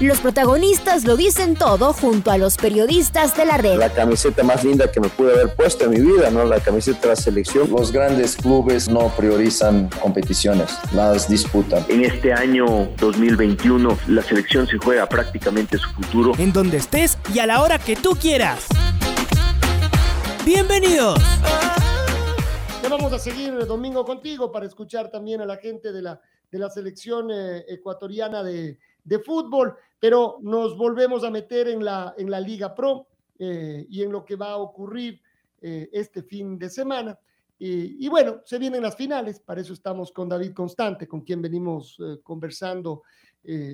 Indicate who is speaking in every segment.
Speaker 1: Los protagonistas lo dicen todo junto a los periodistas de la red.
Speaker 2: La camiseta más linda que me pude haber puesto en mi vida, ¿no? La camiseta de la selección.
Speaker 3: Los grandes clubes no priorizan competiciones, las disputan.
Speaker 4: En este año 2021 la selección se juega prácticamente su futuro.
Speaker 5: En donde estés y a la hora que tú quieras. Bienvenidos.
Speaker 6: Ya vamos a seguir el domingo contigo para escuchar también a la gente de la, de la selección eh, ecuatoriana de, de fútbol, pero nos volvemos a meter en la, en la Liga Pro eh, y en lo que va a ocurrir eh, este fin de semana. Y, bueno, se vienen las finales, para eso estamos con David Constante, con quien venimos eh, conversando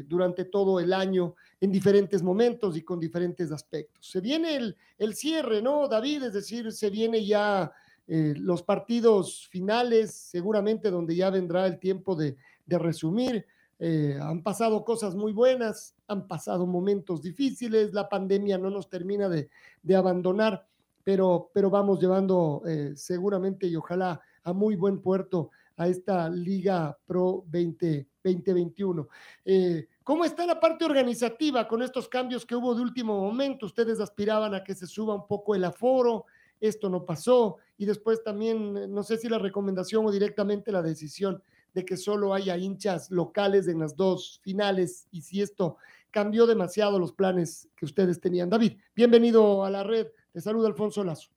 Speaker 6: durante todo el año en diferentes momentos y con diferentes aspectos. Se viene el, el cierre, ¿no, David? Es decir, se viene ya los partidos finales, seguramente donde ya vendrá el tiempo de, de resumir eh, han pasado cosas muy buenas, han pasado momentos difíciles, la pandemia no nos termina de, abandonar, pero, pero vamos llevando eh, seguramente y ojalá a muy buen puerto a esta Liga Pro 20, 2021. Eh, ¿Cómo está la parte organizativa con estos cambios que hubo de último momento? Ustedes aspiraban a que se suba un poco el aforo, esto no pasó, y después también, no sé si la recomendación o directamente la decisión de que solo haya hinchas locales en las dos finales y si esto cambió demasiado los planes que ustedes tenían. David, bienvenido a la red. Te saluda Alfonso Lazo.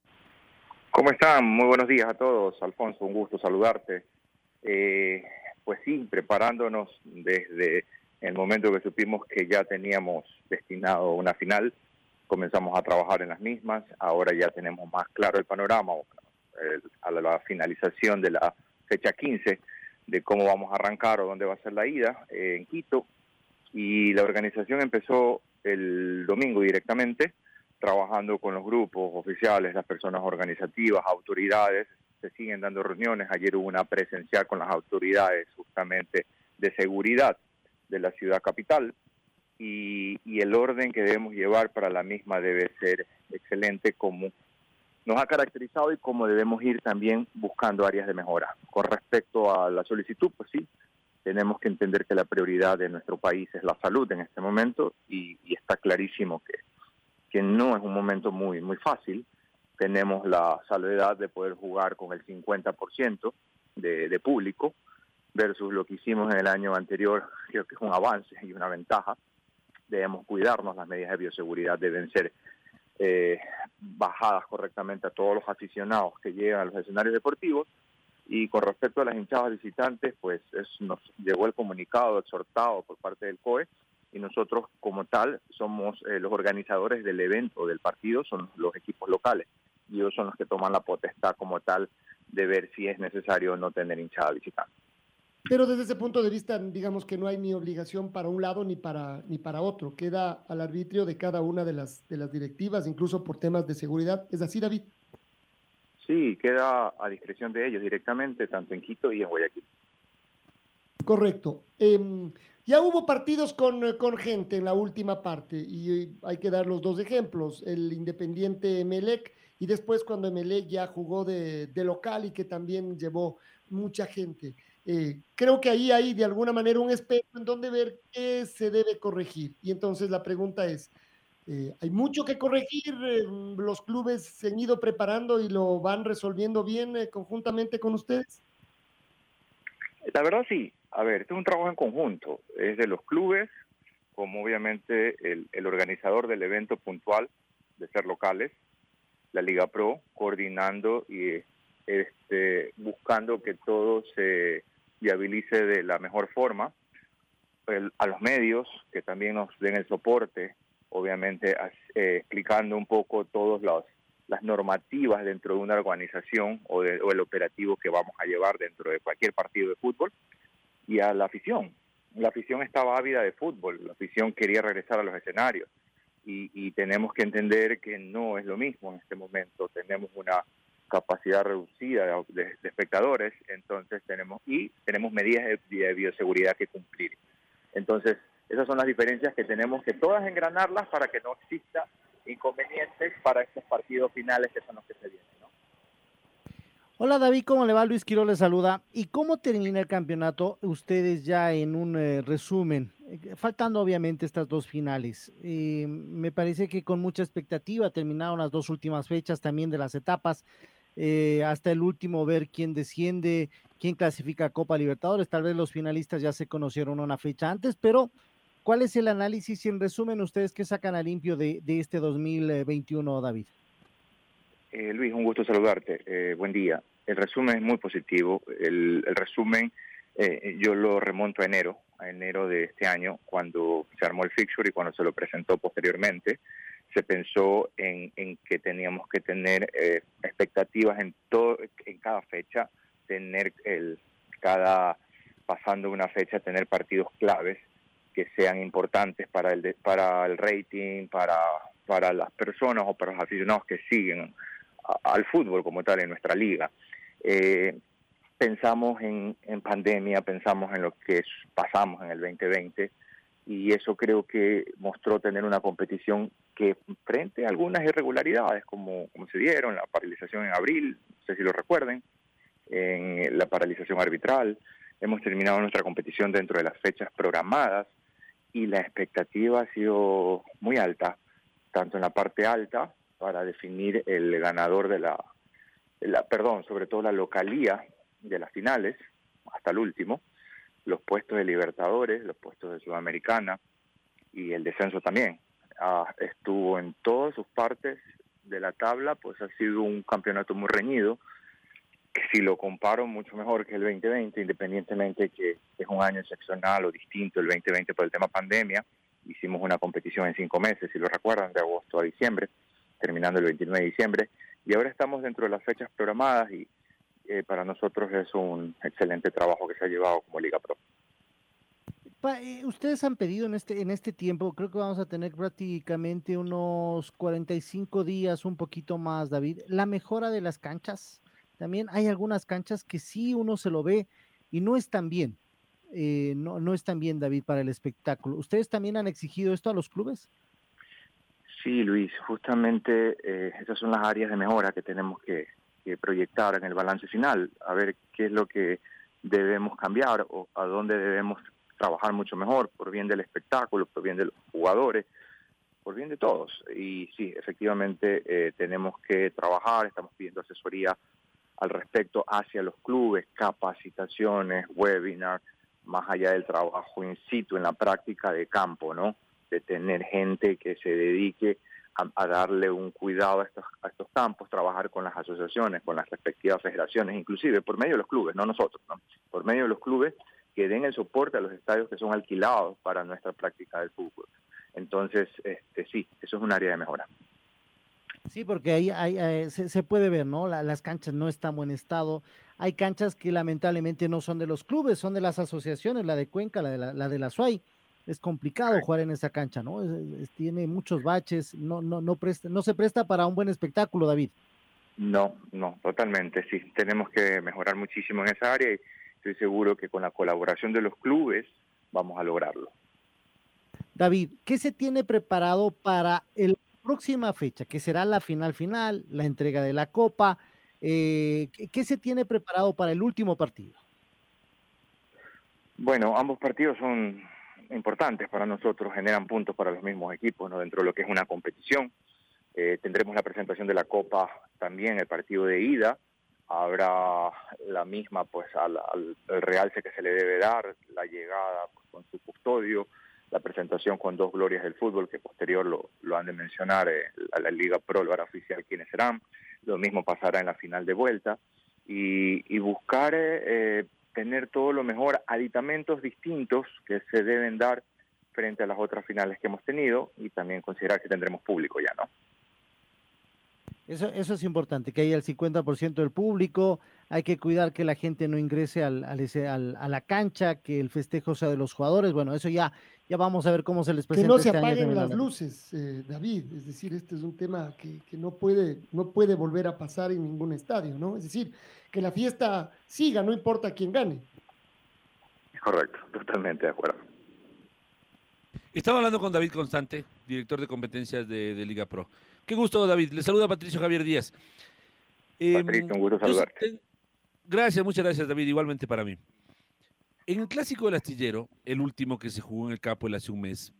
Speaker 7: ¿Cómo están? Muy buenos días a todos. Alfonso, un gusto saludarte. Eh, pues sí, preparándonos desde el momento que supimos que ya teníamos destinado una final, comenzamos a trabajar en las mismas. Ahora ya tenemos más claro el panorama a la finalización de la fecha 15 de cómo vamos a arrancar o dónde va a ser la ida eh, en Quito. Y la organización empezó el domingo directamente, trabajando con los grupos oficiales, las personas organizativas, autoridades. Se siguen dando reuniones. Ayer hubo una presencial con las autoridades justamente de seguridad de la ciudad capital. Y, y el orden que debemos llevar para la misma debe ser excelente como nos ha caracterizado y cómo debemos ir también buscando áreas de mejora. Con respecto a la solicitud, pues sí, tenemos que entender que la prioridad de nuestro país es la salud en este momento y, está clarísimo que, que no es un momento muy, muy fácil. Tenemos la salvedad de poder jugar con el 50% de, de público versus lo que hicimos en el año anterior, creo que es un avance y una ventaja. Debemos cuidarnos, las medidas de bioseguridad deben ser eh, bajadas correctamente a todos los aficionados que llegan a los escenarios deportivos. Y con respecto a las hinchadas visitantes, pues es, nos llegó el comunicado exhortado por parte del COE y nosotros como tal somos eh, los organizadores del evento, del partido, son los equipos locales y ellos son los que toman la potestad como tal de ver si es necesario no tener hinchada visitante.
Speaker 6: Pero desde ese punto de vista, digamos que no hay ni obligación para un lado ni para, ni para otro. Queda al arbitrio de cada una de las, de las directivas, incluso por temas de seguridad. ¿Es así, David?
Speaker 7: Sí, queda a discreción de ellos directamente, tanto en Quito y en Guayaquil.
Speaker 6: Correcto. Em, ya hubo partidos con, con, gente en la última parte y hay que dar los dos ejemplos. El Independiente Emelec y después cuando Emelec ya jugó de, de local y que también llevó mucha gente. Eh, creo que ahí hay de alguna manera un espejo en donde ver qué se debe corregir. Y entonces la pregunta es, eh, ¿hay mucho que corregir? Eh, ¿Los clubes se han ido preparando y lo van resolviendo bien conjuntamente con ustedes?
Speaker 7: La verdad sí. A ver, este es un trabajo en conjunto. Es de los clubes, como obviamente el, el organizador del evento puntual de ser locales, la Liga Pro, coordinando y este, buscando que todo se viabilice de la mejor forma, a los medios que también nos den el soporte, obviamente eh, explicando un poco todas las normativas dentro de una organización o, de, o el operativo que vamos a llevar dentro de cualquier partido de fútbol, y a la afición. La afición estaba ávida de fútbol, la afición quería regresar a los escenarios y, y tenemos que entender que no es lo mismo en este momento. Tenemos una capacidad reducida de, espectadores, entonces tenemos y tenemos medidas de, de, bioseguridad que cumplir. Entonces, esas son las diferencias que tenemos que todas engranarlas para que no exista inconvenientes para estos partidos finales que son los que se vienen. ¿no?
Speaker 8: Hola David, ¿cómo le va? Luis Quiro le saluda. ¿Y cómo termina el campeonato? Ustedes ya en un eh, resumen, eh, faltando obviamente estas dos finales. Eh, me parece que con mucha expectativa terminaron las dos últimas fechas también de las etapas. Eh, hasta el último ver quién desciende, quién clasifica a Copa Libertadores. Tal vez los finalistas ya se conocieron una fecha antes, pero ¿cuál es el análisis y en resumen ustedes qué sacan a limpio de, de este 2021, David?
Speaker 7: Eh, Luis, un gusto saludarte. Eh, buen día. El resumen es muy positivo. El, el resumen eh, yo lo remonto a enero, a enero de este año, cuando se armó el fixture y cuando se lo presentó posteriormente se pensó en, en que teníamos que tener eh, expectativas en todo en cada fecha tener el cada pasando una fecha tener partidos claves que sean importantes para el de, para el rating para para las personas o para los aficionados que siguen al fútbol como tal en nuestra liga. Eh, pensamos en, en pandemia pensamos en lo que pasamos en el 2020 y eso creo que mostró tener una competición que frente a algunas irregularidades como, como se dieron, la paralización en abril, no sé si lo recuerden, en la paralización arbitral, hemos terminado nuestra competición dentro de las fechas programadas y la expectativa ha sido muy alta, tanto en la parte alta para definir el ganador de la, la perdón, sobre todo la localía de las finales, hasta el último, los puestos de Libertadores, los puestos de Sudamericana y el descenso también. Estuvo en todas sus partes de la tabla, pues ha sido un campeonato muy reñido, si lo comparo mucho mejor que el 2020, independientemente que es un año excepcional o distinto el 2020 por el tema pandemia, hicimos una competición en cinco meses, si lo recuerdan, de agosto a diciembre, terminando el 29 de diciembre, y ahora estamos dentro de las fechas programadas y eh, para nosotros es un excelente trabajo que se ha llevado como Liga Pro.
Speaker 8: Eh, ustedes han pedido en este, en este tiempo, creo que vamos a tener prácticamente unos 45 días, un poquito más, David, la mejora de las canchas. También hay algunas canchas que sí uno se lo ve y no están bien. Eh, no, no están bien, David, para el espectáculo. ¿Ustedes también han exigido esto a los clubes?
Speaker 7: Sí, Luis, justamente eh, esas son las áreas de mejora que tenemos que, que proyectar en el balance final, a ver qué es lo que debemos cambiar o a dónde debemos trabajar mucho mejor por bien del espectáculo, por bien de los jugadores, por bien de todos. Y sí, efectivamente eh, tenemos que trabajar, estamos pidiendo asesoría al respecto hacia los clubes, capacitaciones, webinars, más allá del trabajo in situ, en la práctica de campo, ¿no? De tener gente que se dedique a, a darle un cuidado a estos, a estos campos, trabajar con las asociaciones, con las respectivas federaciones, inclusive por medio de los clubes, no nosotros, ¿no? Por medio de los clubes que den el soporte a los estadios que son alquilados para nuestra práctica del fútbol. Entonces, este, sí, eso es un área de mejora.
Speaker 8: Sí, porque ahí, ahí, ahí se, se, puede ver, ¿no? La, las canchas no están en buen estado. Hay canchas que lamentablemente no son de los clubes, son de las asociaciones, la de Cuenca, la de la, la, de la SUAY. Es complicado jugar en esa cancha, ¿no? Es, es, tiene muchos baches, no, no, no, presta, no se presta para un buen espectáculo, David.
Speaker 7: No, no, totalmente, sí. Tenemos que mejorar muchísimo en esa área y estoy seguro que con la colaboración de los clubes vamos a lograrlo.
Speaker 8: David, ¿qué se tiene preparado para la próxima fecha, que será la final final, la entrega de la Copa? Eh, ¿Qué se tiene preparado para el último partido?
Speaker 7: Bueno, ambos partidos son importantes para nosotros, generan puntos para los mismos equipos, ¿no? dentro de lo que es una competición. Eh, tendremos la presentación de la Copa también, el partido de ida, habrá la misma pues al, al, al, realce que se le debe dar, la llegada pues, con su custodio, la presentación con dos glorias del fútbol que posterior lo, lo han de mencionar eh, la Liga Pro, el bar oficial quiénes serán, lo mismo pasará en la final de vuelta y, y buscar eh, tener todo lo mejor, aditamentos distintos que se deben dar frente a las otras finales que hemos tenido y también considerar que tendremos público ya, ¿no?
Speaker 8: Eso, eso es importante, que haya el 50% del público, hay que cuidar que la gente no ingrese al, al, a la cancha, que el festejo sea de los jugadores, bueno, eso ya, ya vamos a ver cómo se les presenta.
Speaker 6: Que no se este apaguen las luces, eh, David, es decir, este es un tema que, que, no, puede, no puede volver a pasar en ningún estadio, ¿no? Es decir, que la fiesta siga, no importa quién gane.
Speaker 7: Correcto, totalmente de acuerdo.
Speaker 9: Estaba hablando con David Constante, director de competencias de, de Liga Pro. Qué gusto, David. Le saluda Patricio Javier Díaz.
Speaker 7: Patricio, un gusto saludarte.
Speaker 9: Gracias, muchas gracias, David. Igualmente para mí. En el clásico del astillero, el último que se jugó en el Capo hace un mes,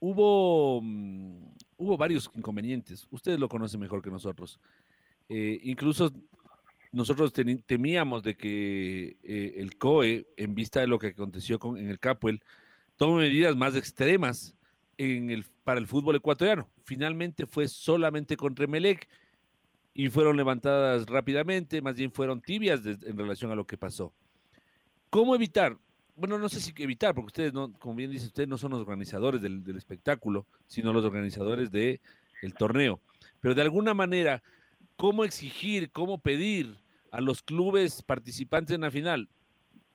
Speaker 9: hubo, mm, hubo varios inconvenientes. Ustedes lo conocen mejor que nosotros. Eh, incluso nosotros temíamos de que eh, el COE, en vista de lo que aconteció con, en el Capuel, tome medidas más extremas en el, para el fútbol ecuatoriano. Finalmente fue solamente contra Emelec y fueron levantadas rápidamente, más bien fueron tibias en relación a lo que pasó. ¿Cómo evitar? Bueno, no sé si evitar, porque ustedes, no, como bien dice usted, no son los organizadores del, espectáculo, sino los organizadores del el torneo. Pero de alguna manera, ¿cómo exigir, cómo pedir a los clubes participantes en la final?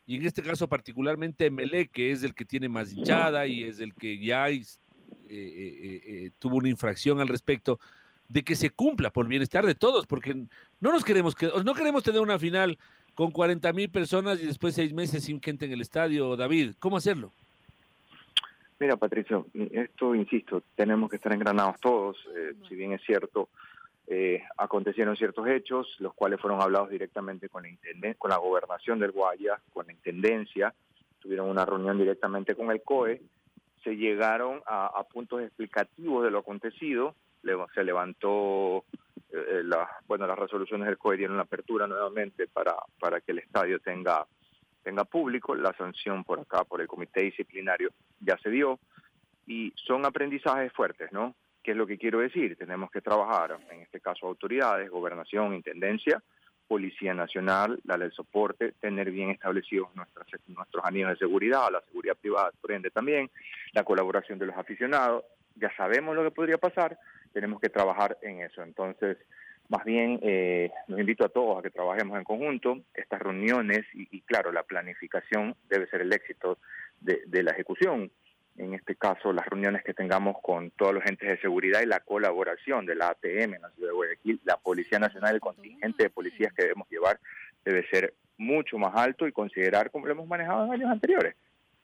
Speaker 9: Y en este caso particularmente Emelec, que es el que tiene más hinchada y es el que ya eh, eh, eh, tuvo una infracción al respecto, de que se cumpla por bienestar de todos, porque no nos queremos que, no queremos tener una final con 40 mil personas y después seis meses sin gente en el estadio. David, ¿cómo hacerlo?
Speaker 7: Mira, Patricio, esto, insisto, tenemos que estar engranados todos, si bien es cierto, acontecieron ciertos hechos, los cuales fueron hablados directamente con la, con la gobernación del Guaya, con la intendencia, tuvieron una reunión directamente con el COE, se llegaron a, puntos explicativos de lo acontecido, se levantó, eh, la, bueno, las resoluciones del COE dieron la apertura nuevamente para, para que el estadio tenga, tenga público, la sanción por acá, por el comité disciplinario, ya se dio, y son aprendizajes fuertes, ¿no? ¿Qué es lo que quiero decir? Tenemos que trabajar, en este caso autoridades, gobernación, intendencia, Policía Nacional, la del soporte, tener bien establecidos nuestros, nuestros anillos de seguridad, la seguridad privada, por también, la colaboración de los aficionados. Ya sabemos lo que podría pasar, tenemos que trabajar en eso. Entonces, más bien, eh, los invito a todos a que trabajemos en conjunto. Estas reuniones y, claro, la planificación debe ser el éxito de la ejecución en este caso las reuniones que tengamos con todos los entes de seguridad y la colaboración de la ATM en la ciudad de Guayaquil, la Policía Nacional, el contingente de policías que debemos llevar debe ser mucho más alto y considerar como lo hemos manejado en años anteriores.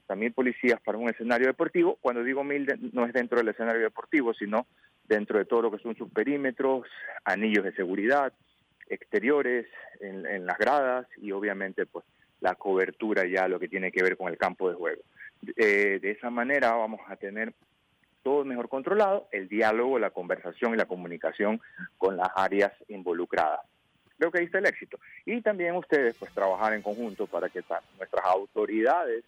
Speaker 7: También policías para un escenario deportivo, cuando digo mil no es dentro del escenario deportivo, sino dentro de todo lo que son sus perímetros, anillos de seguridad, exteriores, en, en las gradas y obviamente pues la cobertura ya lo que tiene que ver con el campo de juego. Eh, de esa manera vamos a tener todo mejor controlado, el diálogo, la conversación y la comunicación con las áreas involucradas. Creo que ahí está el éxito. Y también ustedes, pues, trabajar en conjunto para que nuestras autoridades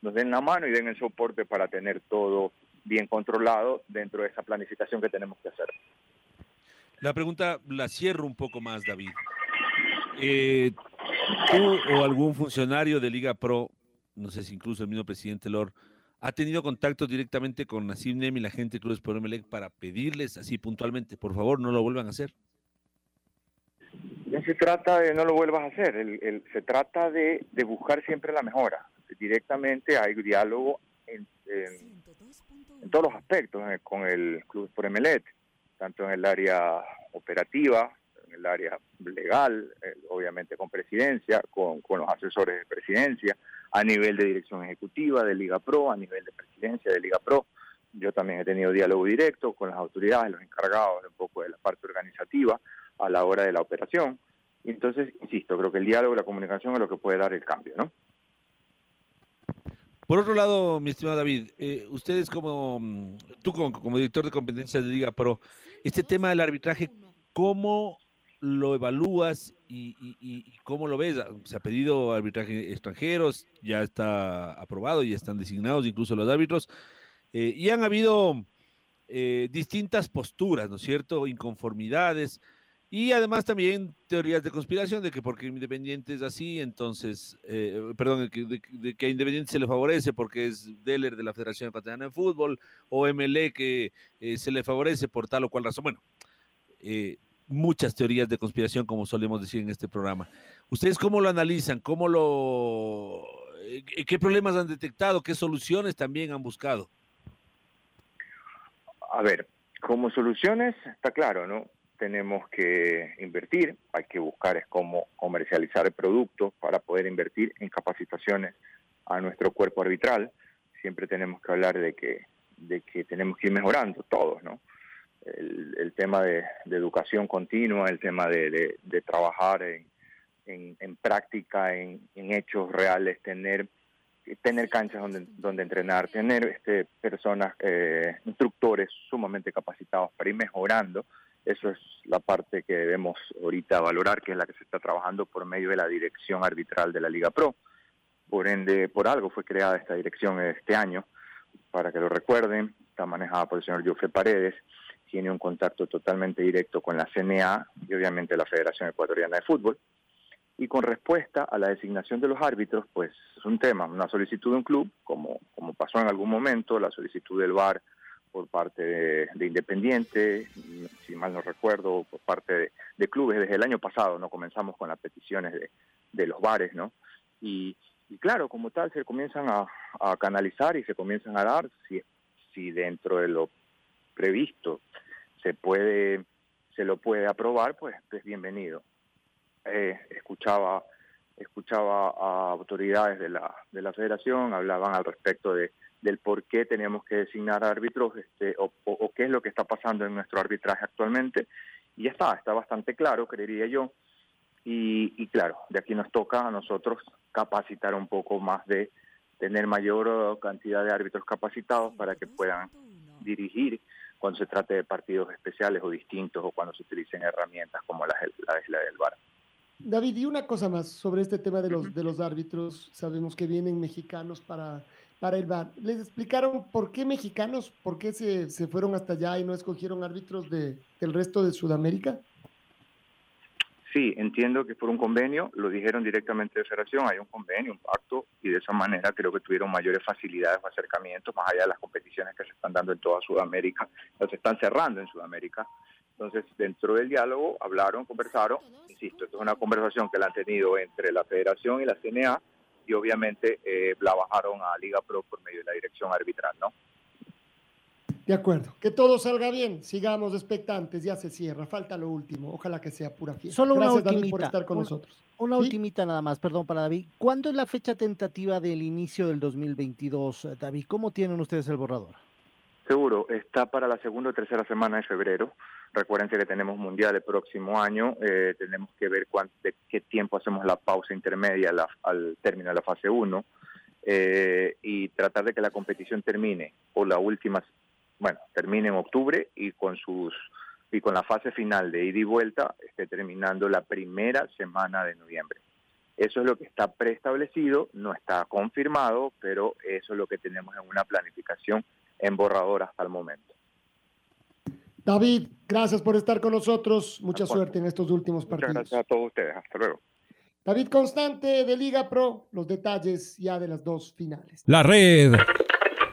Speaker 7: nos den la mano y den el soporte para tener todo bien controlado dentro de esa planificación que tenemos que hacer.
Speaker 9: La pregunta la cierro un poco más, David. Eh, ¿Tú o algún funcionario de Liga Pro no sé si incluso el mismo presidente Lor, ha tenido contacto directamente con Nassim Nem y la gente de Clubes por Emelec para pedirles así puntualmente, por favor, no lo vuelvan a hacer.
Speaker 7: No se trata de no lo vuelvas a hacer, el, se trata de, buscar siempre la mejora. Directamente hay diálogo en, todos los aspectos eh, con el Club por Emelec, tanto en el área operativa, en el área legal, eh, obviamente con presidencia, con, con los asesores de presidencia, a nivel de dirección ejecutiva de Liga Pro, a nivel de presidencia de Liga Pro. Yo también he tenido diálogo directo con las autoridades, los encargados un poco de la parte organizativa a la hora de la operación. Entonces, insisto, creo que el diálogo y la comunicación es lo que puede dar el cambio, ¿no?
Speaker 9: Por otro lado, mi estimado David, eh, ustedes como, mm, tú como, como director de competencias de Liga Pro, este tema del arbitraje, ¿cómo lo evalúas y, cómo lo ves? Se ha pedido arbitraje extranjeros, ya está aprobado, ya están designados incluso los árbitros, eh, y han habido eh, distintas posturas, ¿no es cierto? Inconformidades. Y además también teorías de conspiración de que porque Independiente es así, entonces, eh, perdón, de, que a Independiente se le favorece porque es Deller de la Federación Catalana de Fútbol, o MLE que se le favorece por tal o cual razón. Bueno, muchas teorías de conspiración, como solemos decir en este programa. ¿Ustedes cómo lo analizan? ¿Cómo lo... Eh, ¿Qué problemas han detectado? ¿Qué soluciones también han buscado?
Speaker 7: A ver, como soluciones, está claro, ¿no? Tenemos que invertir, hay que buscar es cómo comercializar el producto para poder invertir en capacitaciones a nuestro cuerpo arbitral. Siempre tenemos que hablar de que, de que tenemos que ir mejorando todos, ¿no? El, tema de, educación continua, el tema de, trabajar en, en, práctica, en, hechos reales, tener tener canchas donde, donde entrenar, tener este, personas, eh, instructores sumamente capacitados para ir mejorando. Eso es la parte que debemos ahorita valorar, que es la que se está trabajando por medio de la dirección arbitral de la Liga Pro. Por ende, por algo fue creada esta dirección este año, para que lo recuerden, está manejada por el señor Jofe Paredes, tiene un contacto totalmente directo con la CNA y obviamente la Federación Ecuatoriana de Fútbol. Y con respuesta a la designación de los árbitros, pues es un tema, una solicitud de un club, como, como pasó en algún momento, la solicitud del VAR por parte de, Independiente, si mal no recuerdo, por parte de, clubes. Desde el año pasado no comenzamos con las peticiones de, los bares, ¿no? Y, claro, como tal, se comienzan a, canalizar y se comienzan a dar, si, si dentro de lo previsto se puede se lo puede aprobar, pues es bienvenido. Eh, escuchaba escuchaba a autoridades de la, de la federación, hablaban al respecto de, del por qué teníamos que designar árbitros este, o, qué es lo que está pasando en nuestro arbitraje actualmente. Y ya está, está bastante claro, creería yo. Y, y claro, de aquí nos toca a nosotros capacitar un poco más de tener mayor uh, cantidad de árbitros capacitados para que puedan dirigir cuando se trate de partidos especiales o distintos o cuando se utilicen herramientas como la, la isla del VAR.
Speaker 6: David, y una cosa más sobre este tema de los, de los árbitros. Sabemos que vienen mexicanos para, para el VAR. ¿Les explicaron por qué mexicanos? ¿Por qué se, se fueron hasta allá y no escogieron árbitros de, del resto de Sudamérica?
Speaker 7: Sí, entiendo que por un convenio, lo dijeron directamente de Federación, hay un convenio, un pacto, y de esa manera creo que tuvieron mayores facilidades o acercamientos, más allá de las competiciones que se están dando en toda Sudamérica, se están cerrando en Sudamérica. Entonces, dentro del diálogo hablaron, conversaron, insisto, esto es una conversación que la han tenido entre la Federación y la CNA, y obviamente eh, la bajaron a Liga Pro por medio de la dirección arbitral, ¿no?
Speaker 6: De acuerdo. Que todo salga bien. Sigamos expectantes. Ya se cierra. Falta lo último. Ojalá que sea pura fiesta.
Speaker 8: Solo una
Speaker 6: Gracias,
Speaker 8: ultimita,
Speaker 6: David, por estar con nosotros.
Speaker 8: Una ultimita nada más, perdón para David. ¿Cuándo es la fecha tentativa del inicio del 2022, David? ¿Cómo tienen ustedes el borrador?
Speaker 7: Seguro, está para la segunda o tercera semana de febrero. Recuérdense que tenemos mundial el próximo año. Eh, tenemos que ver cuánto, de qué tiempo hacemos la pausa intermedia al término de la fase 1 eh, y tratar de que la competición termine o la última bueno, termine en octubre y con sus y con la fase final de ida y vuelta esté terminando la primera semana de noviembre. Eso es lo que está preestablecido, no está confirmado, pero eso es lo que tenemos en una planificación en borrador hasta el momento.
Speaker 6: David, gracias por estar con nosotros. Mucha suerte en estos últimos partidos.
Speaker 7: Muchas gracias a todos ustedes. Hasta luego.
Speaker 6: David Constante de Liga Pro, los detalles ya de las dos finales.
Speaker 10: La red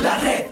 Speaker 5: La red.